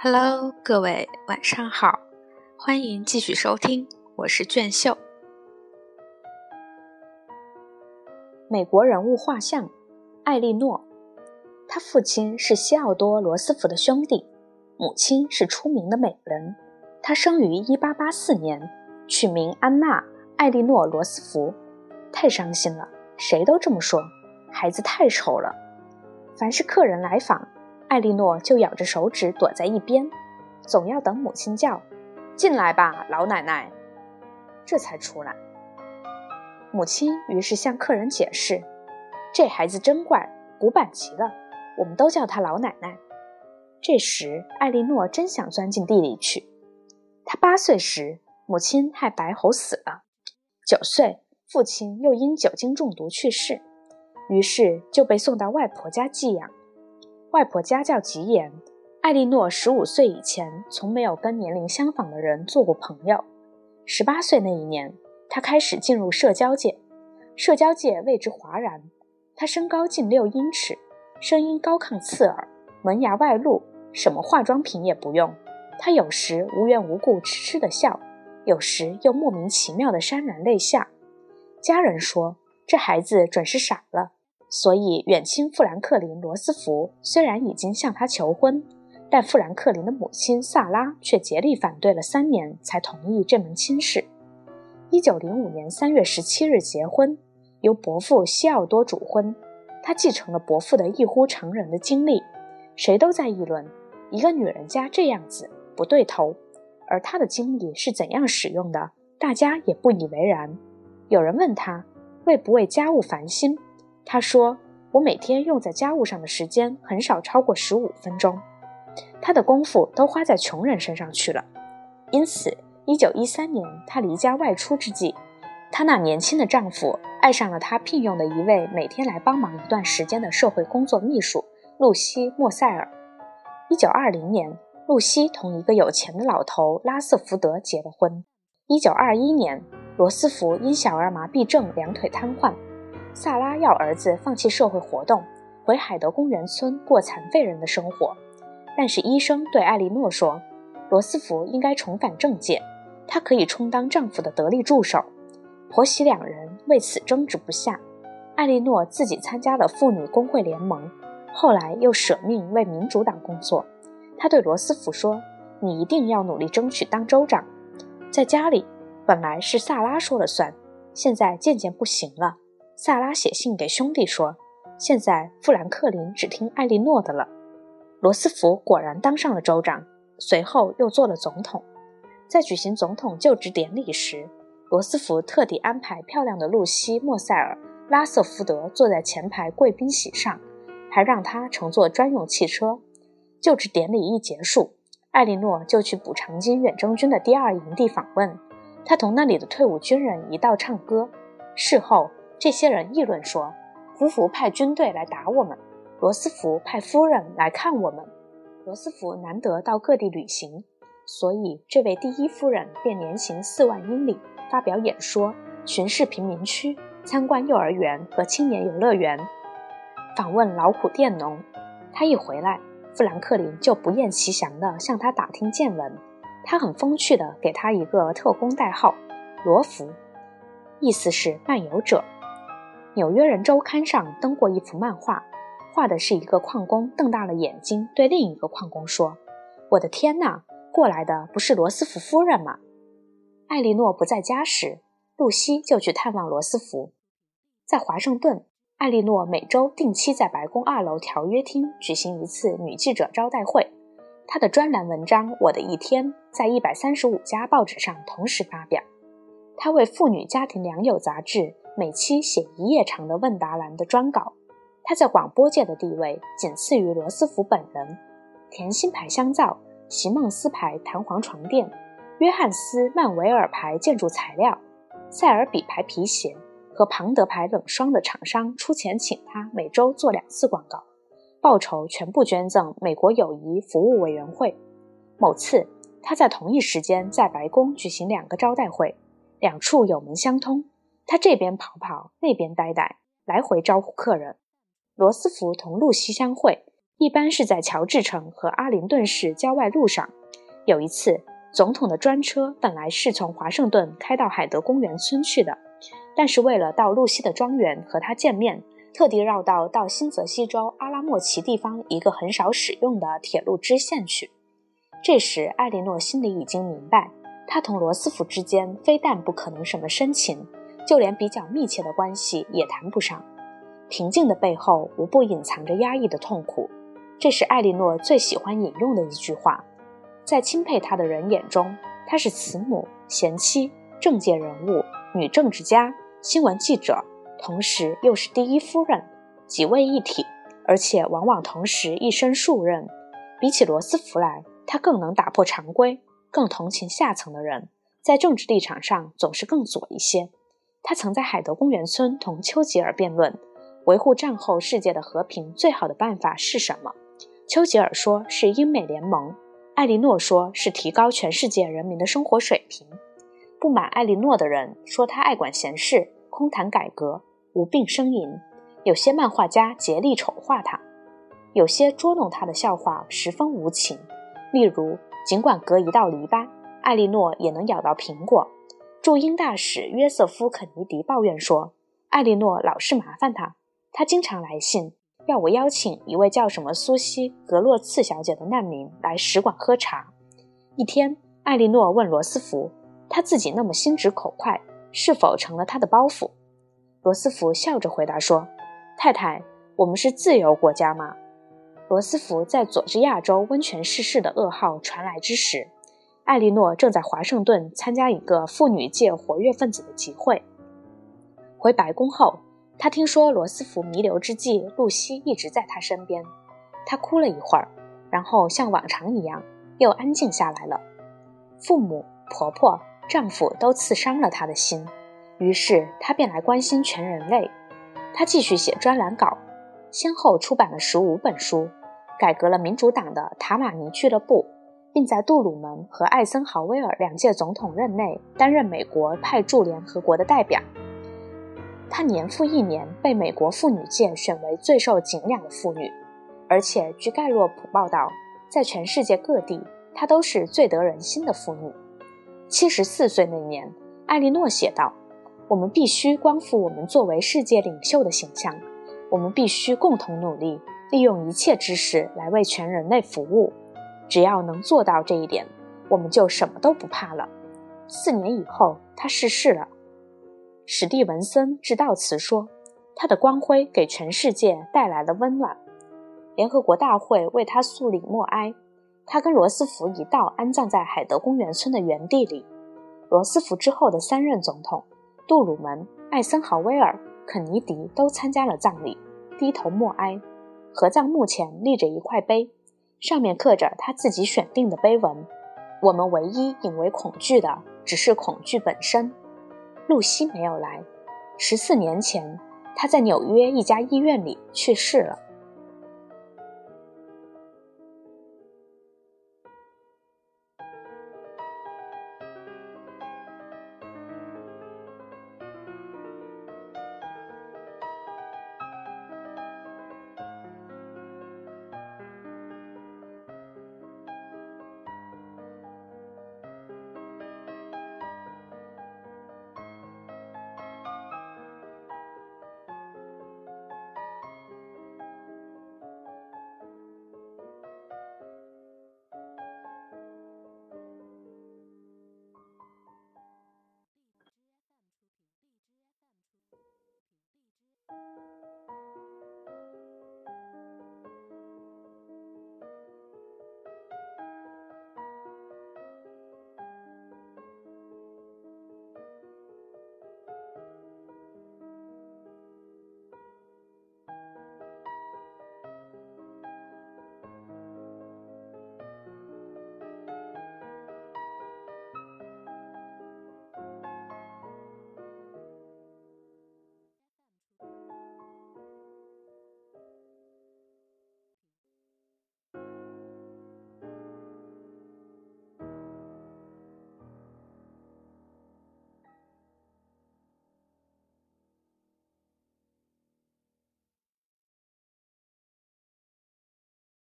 Hello，各位晚上好，欢迎继续收听，我是卷秀。美国人物画像，艾莉诺，他父亲是西奥多·罗斯福的兄弟，母亲是出名的美人。他生于1884年，取名安娜·艾莉诺·罗斯福。太伤心了，谁都这么说，孩子太丑了。凡是客人来访。艾莉诺就咬着手指躲在一边，总要等母亲叫：“进来吧，老奶奶。”这才出来。母亲于是向客人解释：“这孩子真怪，古板极了，我们都叫他老奶奶。”这时，艾莉诺真想钻进地里去。她八岁时，母亲害白喉死了；九岁，父亲又因酒精中毒去世，于是就被送到外婆家寄养。外婆家教极严，艾莉诺十五岁以前从没有跟年龄相仿的人做过朋友。十八岁那一年，她开始进入社交界，社交界为之哗然。她身高近六英尺，声音高亢刺耳，门牙外露，什么化妆品也不用。她有时无缘无故痴痴地笑，有时又莫名其妙地潸然泪下。家人说，这孩子准是傻了。所以，远亲富兰克林·罗斯福虽然已经向他求婚，但富兰克林的母亲萨拉却竭力反对了三年，才同意这门亲事。一九零五年三月十七日结婚，由伯父西奥多主婚。他继承了伯父的异乎常人的经历，谁都在议论一个女人家这样子不对头，而他的经历是怎样使用的，大家也不以为然。有人问他为不为家务烦心。他说：“我每天用在家务上的时间很少超过十五分钟，他的功夫都花在穷人身上去了。因此，一九一三年他离家外出之际，他那年轻的丈夫爱上了他聘用的一位每天来帮忙一段时间的社会工作秘书露西·莫塞尔。一九二零年，露西同一个有钱的老头拉瑟福德结了婚。一九二一年，罗斯福因小儿麻痹症两腿瘫痪。”萨拉要儿子放弃社会活动，回海德公园村过残废人的生活，但是医生对艾莉诺说，罗斯福应该重返政界，他可以充当丈夫的得力助手。婆媳两人为此争执不下。艾莉诺自己参加了妇女工会联盟，后来又舍命为民主党工作。她对罗斯福说：“你一定要努力争取当州长。”在家里，本来是萨拉说了算，现在渐渐不行了。萨拉写信给兄弟说：“现在富兰克林只听艾莉诺的了。”罗斯福果然当上了州长，随后又做了总统。在举行总统就职典礼时，罗斯福特地安排漂亮的露西·莫塞尔·拉瑟福德坐在前排贵宾席上，还让她乘坐专用汽车。就职典礼一结束，艾莉诺就去补偿金远征军的第二营地访问，她同那里的退伍军人一道唱歌。事后。这些人议论说：“福福派军队来打我们，罗斯福派夫人来看我们。罗斯福难得到各地旅行，所以这位第一夫人便连行四万英里，发表演说，巡视贫民区，参观幼儿园和青年游乐园，访问劳苦佃农。他一回来，富兰克林就不厌其详地向他打听见闻。他很风趣地给他一个特工代号——罗福，意思是漫游者。”《纽约人周刊》上登过一幅漫画，画的是一个矿工瞪大了眼睛对另一个矿工说：“我的天哪，过来的不是罗斯福夫人吗？”艾莉诺不在家时，露西就去探望罗斯福。在华盛顿，艾莉诺每周定期在白宫二楼条约厅举行一次女记者招待会。她的专栏文章《我的一天》在一百三十五家报纸上同时发表。他为《妇女家庭良友》杂志。每期写一页长的问答栏的专稿，他在广播界的地位仅次于罗斯福本人。甜心牌香皂、席梦思牌弹簧床垫、约翰斯曼维尔牌建筑材料、塞尔比牌皮鞋和庞德牌冷霜的厂商出钱请他每周做两次广告，报酬全部捐赠美国友谊服务委员会。某次，他在同一时间在白宫举行两个招待会，两处有门相通。他这边跑跑，那边呆呆，来回招呼客人。罗斯福同露西相会，一般是在乔治城和阿灵顿市郊外路上。有一次，总统的专车本来是从华盛顿开到海德公园村去的，但是为了到露西的庄园和他见面，特地绕道到新泽西州阿拉莫奇地方一个很少使用的铁路支线去。这时，艾莉诺心里已经明白，他同罗斯福之间非但不可能什么深情，就连比较密切的关系也谈不上。平静的背后，无不隐藏着压抑的痛苦。这是艾莉诺最喜欢引用的一句话。在钦佩他的人眼中，他是慈母、贤妻、政界人物、女政治家、新闻记者，同时又是第一夫人，几位一体，而且往往同时一身数任。比起罗斯福来，他更能打破常规，更同情下层的人，在政治立场上总是更左一些。他曾在海德公园村同丘吉尔辩论。维护战后世界的和平最好的办法是什么？丘吉尔说是英美联盟，艾莉诺说是提高全世界人民的生活水平。不满艾莉诺的人说她爱管闲事，空谈改革，无病呻吟。有些漫画家竭力丑化她，有些捉弄她的笑话十分无情。例如，尽管隔一道篱笆，艾莉诺也能咬到苹果。驻英大使约瑟夫·肯尼迪抱怨说，艾莉诺老是麻烦他。他经常来信，要我邀请一位叫什么苏西·格洛茨小姐的难民来使馆喝茶。一天，艾莉诺问罗斯福：“他自己那么心直口快，是否成了他的包袱？”罗斯福笑着回答说：“太太，我们是自由国家吗？”罗斯福在佐治亚州温泉逝世的噩耗传来之时，艾莉诺正在华盛顿参加一个妇女界活跃分子的集会。回白宫后。她听说罗斯福弥留之际，露西一直在他身边。他哭了一会儿，然后像往常一样又安静下来了。父母、婆婆、丈夫都刺伤了他的心，于是他便来关心全人类。他继续写专栏稿，先后出版了十五本书，改革了民主党的塔马尼俱乐部，并在杜鲁门和艾森豪威尔两届总统任内担任美国派驻联合国的代表。她年复一年被美国妇女界选为最受敬仰的妇女，而且据盖洛普报道，在全世界各地，她都是最得人心的妇女。七十四岁那年，艾莉诺写道：“我们必须光复我们作为世界领袖的形象，我们必须共同努力，利用一切知识来为全人类服务。只要能做到这一点，我们就什么都不怕了。”四年以后，他逝世了。史蒂文森致悼词说：“他的光辉给全世界带来了温暖。联合国大会为他肃立默哀，他跟罗斯福一道安葬在海德公园村的原地里。罗斯福之后的三任总统杜鲁门、艾森豪威尔、肯尼迪都参加了葬礼，低头默哀。合葬墓前立着一块碑，上面刻着他自己选定的碑文：‘我们唯一引为恐惧的，只是恐惧本身。’”露西没有来。十四年前，她在纽约一家医院里去世了。